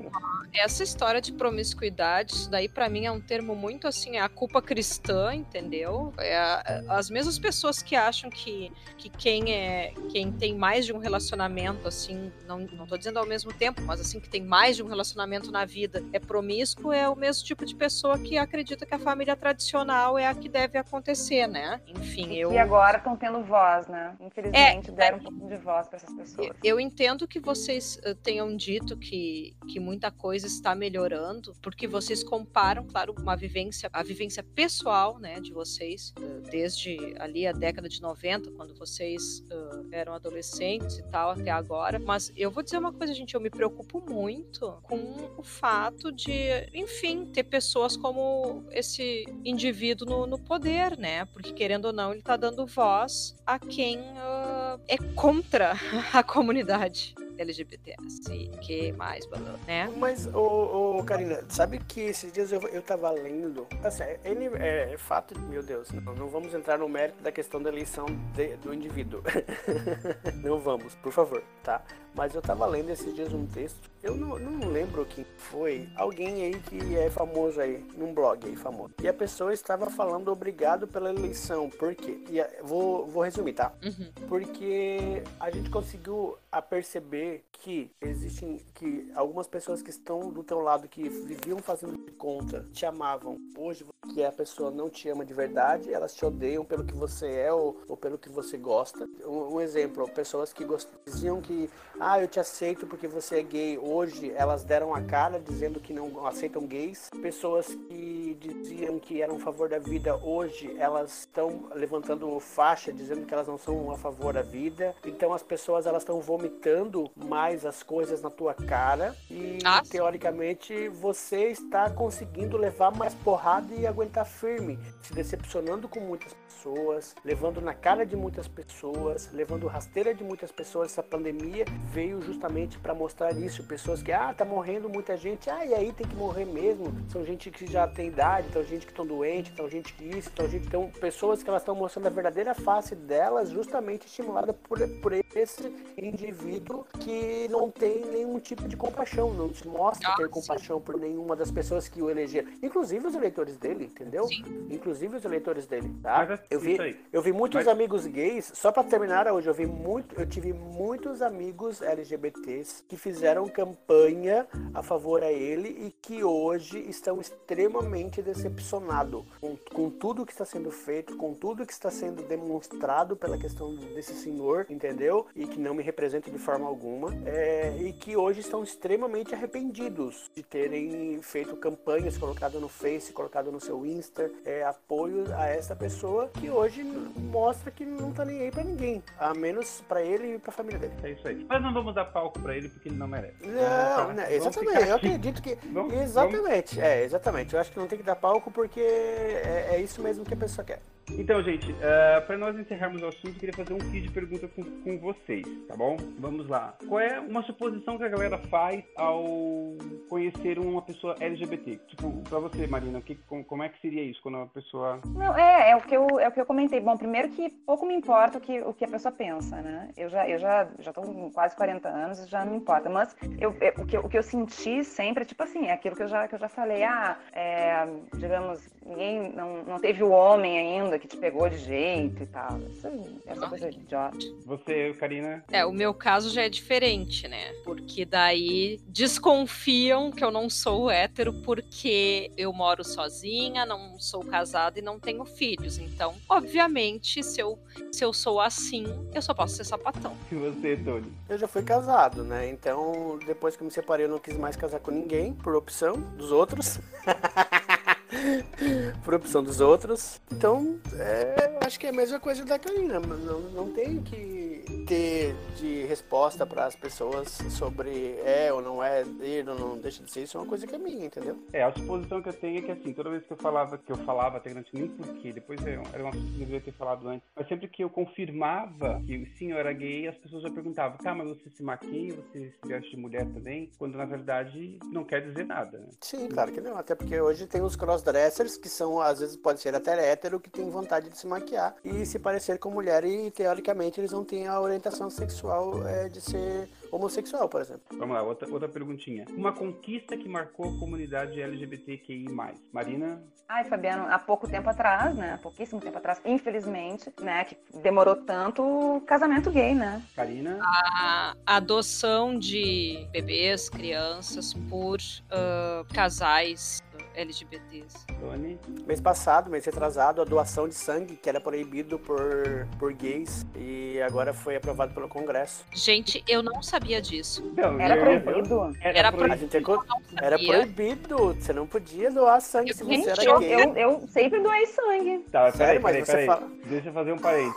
essa história de promiscuidade, isso daí para mim é um termo muito assim, é a culpa cristã, entendeu? É a, as mesmas pessoas que acham que, que quem é quem tem mais de um relacionamento, assim, não, não tô dizendo ao mesmo tempo, mas assim, que tem mais de um relacionamento na vida é promíscuo, é o mesmo tipo de pessoa que acredita que a família tradicional é a que deve acontecer, né? Enfim, eu. E agora estão tendo voz, né? Infelizmente, é, deram é... um pouco de voz para essas pessoas. Eu entendo que vocês eh, tenham dito que, que muita coisa está melhorando, porque vocês comparam, claro, uma vivência, a vivência pessoal, né, de vocês, eh, desde ali a década de 90, quando vocês uh, eram adolescentes e tal, até agora. Mas eu vou dizer uma coisa, gente, eu me preocupo muito com o fato de, enfim, ter pessoas como esse indivíduo no, no poder, né? Porque querendo ou não, ele está dando voz a quem uh, é contra [LAUGHS] a comunidade. LGBTs que mais, né? Mas, ô, ô, Karina, sabe que esses dias eu, eu tava lendo, assim, ele é, é fato, meu Deus, não, não, vamos entrar no mérito da questão da eleição de, do indivíduo. [LAUGHS] não vamos, por favor, tá? Mas eu tava lendo esses dias um texto, eu não, não lembro quem foi, alguém aí que é famoso aí, num blog aí famoso. E a pessoa estava falando obrigado pela eleição, por quê? E vou, vou resumir, tá? Uhum. Porque a gente conseguiu a perceber que existem que algumas pessoas que estão do teu lado que viviam fazendo de conta te amavam hoje que a pessoa não te ama de verdade elas te odeiam pelo que você é ou, ou pelo que você gosta um, um exemplo pessoas que diziam que ah eu te aceito porque você é gay hoje elas deram a cara dizendo que não aceitam gays. Pessoas que diziam que eram a favor da vida hoje elas estão levantando faixa dizendo que elas não são a favor da vida então as pessoas elas estão vomitando mais as coisas na tua cara e Nossa. teoricamente você está conseguindo levar mais porrada e aguentar firme, se decepcionando com muitas pessoas, levando na cara de muitas pessoas, levando rasteira de muitas pessoas. Essa pandemia veio justamente para mostrar isso, pessoas que ah, tá morrendo muita gente, ah, e aí tem que morrer mesmo. São gente que já tem idade então gente que estão doentes, então gente que isso, então gente então pessoas que elas estão mostrando a verdadeira face delas, justamente estimulada por, por esse indivíduo que não tem nenhum tipo de compaixão, não se mostra ter compaixão por nenhuma das pessoas que o elegeram, inclusive os eleitores dele, entendeu? Sim. Inclusive os eleitores dele, tá? É eu vi, eu vi muitos Mas... amigos gays, só para terminar hoje, eu vi muito, eu tive muitos amigos LGBTs que fizeram campanha a favor a ele e que hoje estão extremamente decepcionados com, com tudo que está sendo feito, com tudo que está sendo demonstrado pela questão desse senhor, entendeu? E que não me representa de forma alguma, é, e que hoje estão extremamente arrependidos de terem feito campanhas, colocado no Face, colocado no seu Insta, é, apoio a essa pessoa que hoje mostra que não tá nem aí pra ninguém, a menos pra ele e pra família dele. É isso aí. Mas não vamos dar palco pra ele porque ele não merece. Não, né, exatamente. Eu acredito que. Vamos, exatamente. Vamos... É, exatamente. Eu acho que não tem que dar palco porque é, é isso mesmo que a pessoa quer. Então, gente, uh, eh, para nós encerrarmos o assunto, eu queria fazer um kit de pergunta com, com vocês, tá bom? Vamos lá. Qual é uma suposição que a galera faz ao conhecer uma pessoa LGBT? Tipo, para você, Marina, que, como, como, é que seria isso quando uma pessoa. Não, é, é o que eu, é o que eu comentei. Bom, primeiro que pouco me importa o que, o que a pessoa pensa, né? Eu já, eu já, já tô com quase 40 anos, já não me importa. Mas eu, eu, o, que, o que eu senti sempre, tipo assim, é aquilo que eu já, que eu já falei. Ah, é, digamos, ninguém não, não teve o homem ainda que te pegou de jeito e tal. Isso, essa coisa de idiota. Você, Karina? É, o meu caso já é diferente, né? Porque daí desconfiam que eu não sou hétero porque eu moro sozinha, não sou casada e não tenho filhos. Então, obviamente, se eu, se eu sou assim, eu só posso ser sapatão. E você, Tony? Eu já fui casado, né? Então, depois que me separei, eu não quis mais casar com ninguém, por opção dos outros. [LAUGHS] por opção dos outros. Então, é, acho que é a mesma coisa da Karina. Não, não tem que ter de resposta para as pessoas sobre é ou não é dele ou não deixa de ser. Isso é uma coisa que é minha, entendeu? É, a suposição que eu tenho é que assim, toda vez que eu falava, que eu falava, até grande nem porquê, depois era uma coisa que eu deveria ter falado antes, mas sempre que eu confirmava que sim, eu era gay, as pessoas já perguntavam, tá, mas você se maquia, você se veste de mulher também? Quando na verdade não quer dizer nada. Né? Sim, claro que não. Até porque hoje tem os crossdressers que são, às vezes, pode ser até hétero, que tem vontade de se maquiar e se parecer com mulher e teoricamente eles não têm a orientação sexual é, de ser homossexual, por exemplo. Vamos lá, outra, outra perguntinha. Uma conquista que marcou a comunidade LGBTQI+. Marina? Ai, Fabiano, há pouco tempo atrás, né? Há pouquíssimo tempo atrás, infelizmente, né? Que demorou tanto o casamento gay, né? Karina? A adoção de bebês, crianças por uh, casais LGBTs. Tony? Mês passado, mês retrasado, a doação de sangue, que era proibido por, por gays, e agora foi aprovado pelo Congresso. Gente, eu não sabia disso. Não, era proibido? Era, era proibido. Era proibido. Você não podia doar sangue eu, se você era gay. Eu, eu sempre doei sangue. Tá, peraí, peraí, peraí. Fala... Deixa eu fazer um parênteses.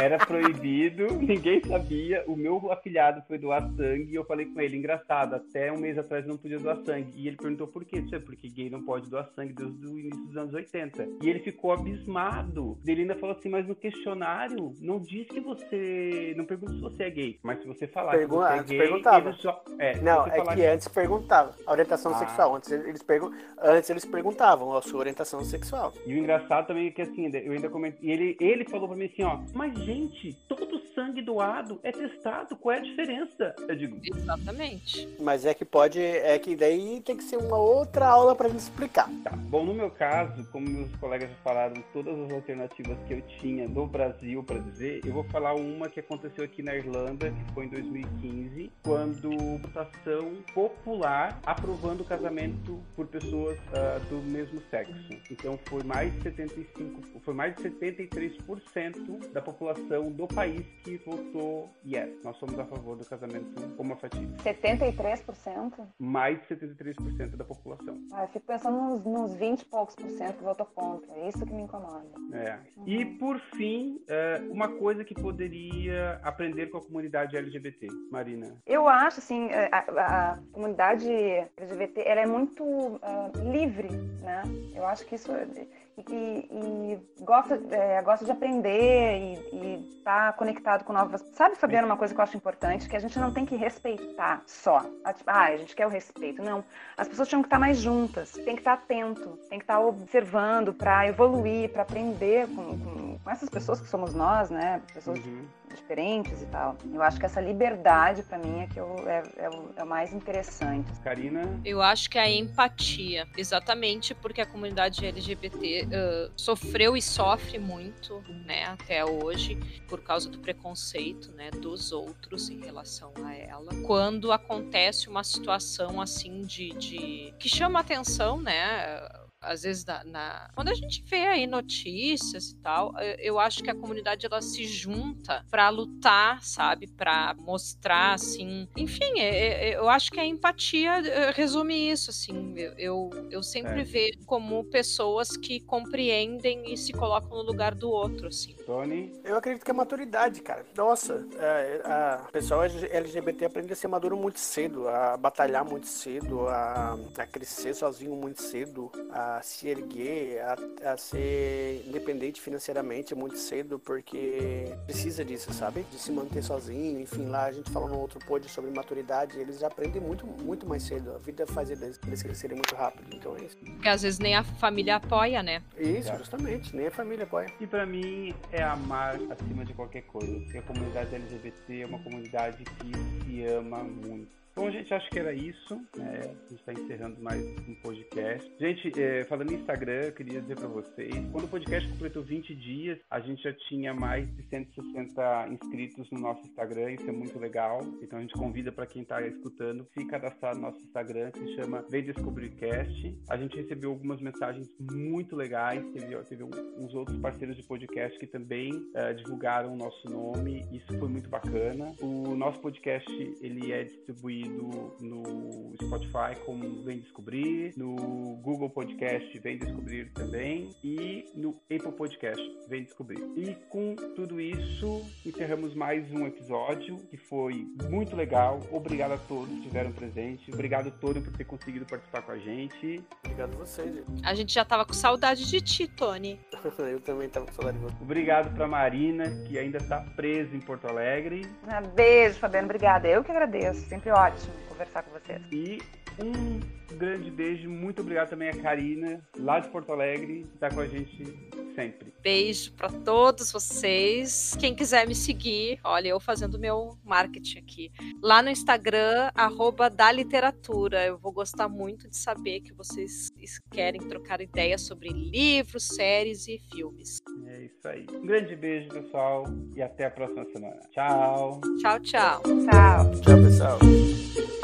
Era proibido, [LAUGHS] ninguém sabia. O meu afilhado foi doar sangue e eu falei com ele, engraçado, até um mês atrás não podia doar sangue. E ele perguntou por quê? Isso é porque gay não pode doar sangue desde o início dos anos 80. E ele ficou abismado. Ele ainda falou assim, mas no questionário não diz que você. Não pergunta se você é gay. Mas se você falar Pergun que você é gay, perguntava. Só... É, não, é que, que, antes perguntava. A orientação ah. sexual. Antes eles, pergun... antes eles perguntavam a sua orientação sexual. E o engraçado também é que assim, eu ainda comentei. E ele, ele falou pra mim assim, ó, mas gente, todo sangue doado é testado, qual é a diferença? Eu digo. Exatamente. Mas é que pode, é que daí tem que ser uma outra aula pra gente explicar. Tá. Bom, no meu caso, como meus colegas já falaram, todas as alternativas que eu tinha no Brasil para dizer, eu vou falar uma que aconteceu aqui na Irlanda, que foi em 2015, quando votação popular aprovando o casamento por pessoas uh, do mesmo sexo. Então foi mais de 75, foi mais de 73% da população do país que votou yes. Nós somos a favor do casamento homoafetivo. 73%? Mais de 73% da população. Ah, eu fico pensando nos, nos 20 e poucos por cento que votou contra. É isso que me incomoda. É. Uhum. E por fim, é, uma coisa que poderia aprender com a comunidade LGBT, Marina. Eu acho assim, é, a, a comunidade LGBT ela é muito uh, livre, né? Eu acho que isso e, e gosta, é, gosta de aprender e estar tá conectado com novas. Sabe, Fabiana, uma coisa que eu acho importante, que a gente não tem que respeitar só. Ah, a gente quer o respeito. Não. As pessoas tinham que estar mais juntas, tem que estar atento, tem que estar observando para evoluir, para aprender com, com, com, essas pessoas que somos nós, né? Pessoas uhum diferentes e tal. Eu acho que essa liberdade, para mim, é que eu, é, é, o, é, o, mais interessante. Karina? Eu acho que é a empatia, exatamente porque a comunidade LGBT sofreu e sofre muito, né, até hoje, por causa do preconceito, né, dos outros em relação a ela. Quando acontece uma situação assim de, de que chama atenção, né, às vezes na, na, quando a gente vê aí notícias e tal, eu acho que a comunidade ela se junta para lutar, sabe, para mostrar assim, enfim, é, é, eu acho que a empatia eh, resume isso, assim, eu eu, eu sempre é. vejo como pessoas que compreendem e se colocam no lugar do outro, assim. Tony, eu acredito que é maturidade, cara. Nossa, é, a pessoa LGBT aprende a ser maduro muito cedo, a batalhar muito cedo, a, a crescer sozinho muito cedo, a se erguer, a, a, ser independente financeiramente muito cedo, porque precisa disso, sabe? De se manter sozinho. Enfim, lá a gente falou no outro pod sobre maturidade, eles aprendem muito, muito mais cedo. A vida faz eles, eles crescerem muito rápido. Então é isso. Porque às vezes nem a família apoia, né? Isso, justamente, nem a família apoia. E para mim é amar acima de qualquer coisa. Porque a comunidade LGBT é uma comunidade que se ama muito Bom, gente, acho que era isso. Né? A gente está encerrando mais um podcast. Gente, é, falando em Instagram, eu queria dizer para vocês: quando o podcast completou 20 dias, a gente já tinha mais de 160 inscritos no nosso Instagram. Isso é muito legal. Então a gente convida para quem está escutando se cadastrar no nosso Instagram, que se chama Vem Descobrir Cast. A gente recebeu algumas mensagens muito legais. Teve, teve uns outros parceiros de podcast que também uh, divulgaram o nosso nome. Isso foi muito bacana. O nosso podcast ele é distribuído distribuído no Spotify como Vem Descobrir, no Google Podcast Vem Descobrir também e no Apple Podcast Vem Descobrir. E com tudo isso, encerramos mais um episódio que foi muito legal. Obrigado a todos que estiveram presentes. Obrigado, Tony, por ter conseguido participar com a gente. Obrigado a vocês. Gente. A gente já tava com saudade de ti, Tony. [LAUGHS] Eu também tava com saudade de você. Obrigado pra Marina, que ainda está presa em Porto Alegre. Ah, beijo, Fabiano. Obrigada. Eu que agradeço. Sempre ótimo ótimo conversar com vocês. E um grande beijo, muito obrigado também a Karina, lá de Porto Alegre, que está com a gente sempre. Beijo para todos vocês. Quem quiser me seguir, olha, eu fazendo meu marketing aqui. Lá no Instagram, arroba da literatura. Eu vou gostar muito de saber que vocês querem trocar ideias sobre livros, séries e filmes. É isso aí. Um grande beijo, pessoal, e até a próxima semana. Tchau. Tchau, tchau. Tchau. Tchau, pessoal.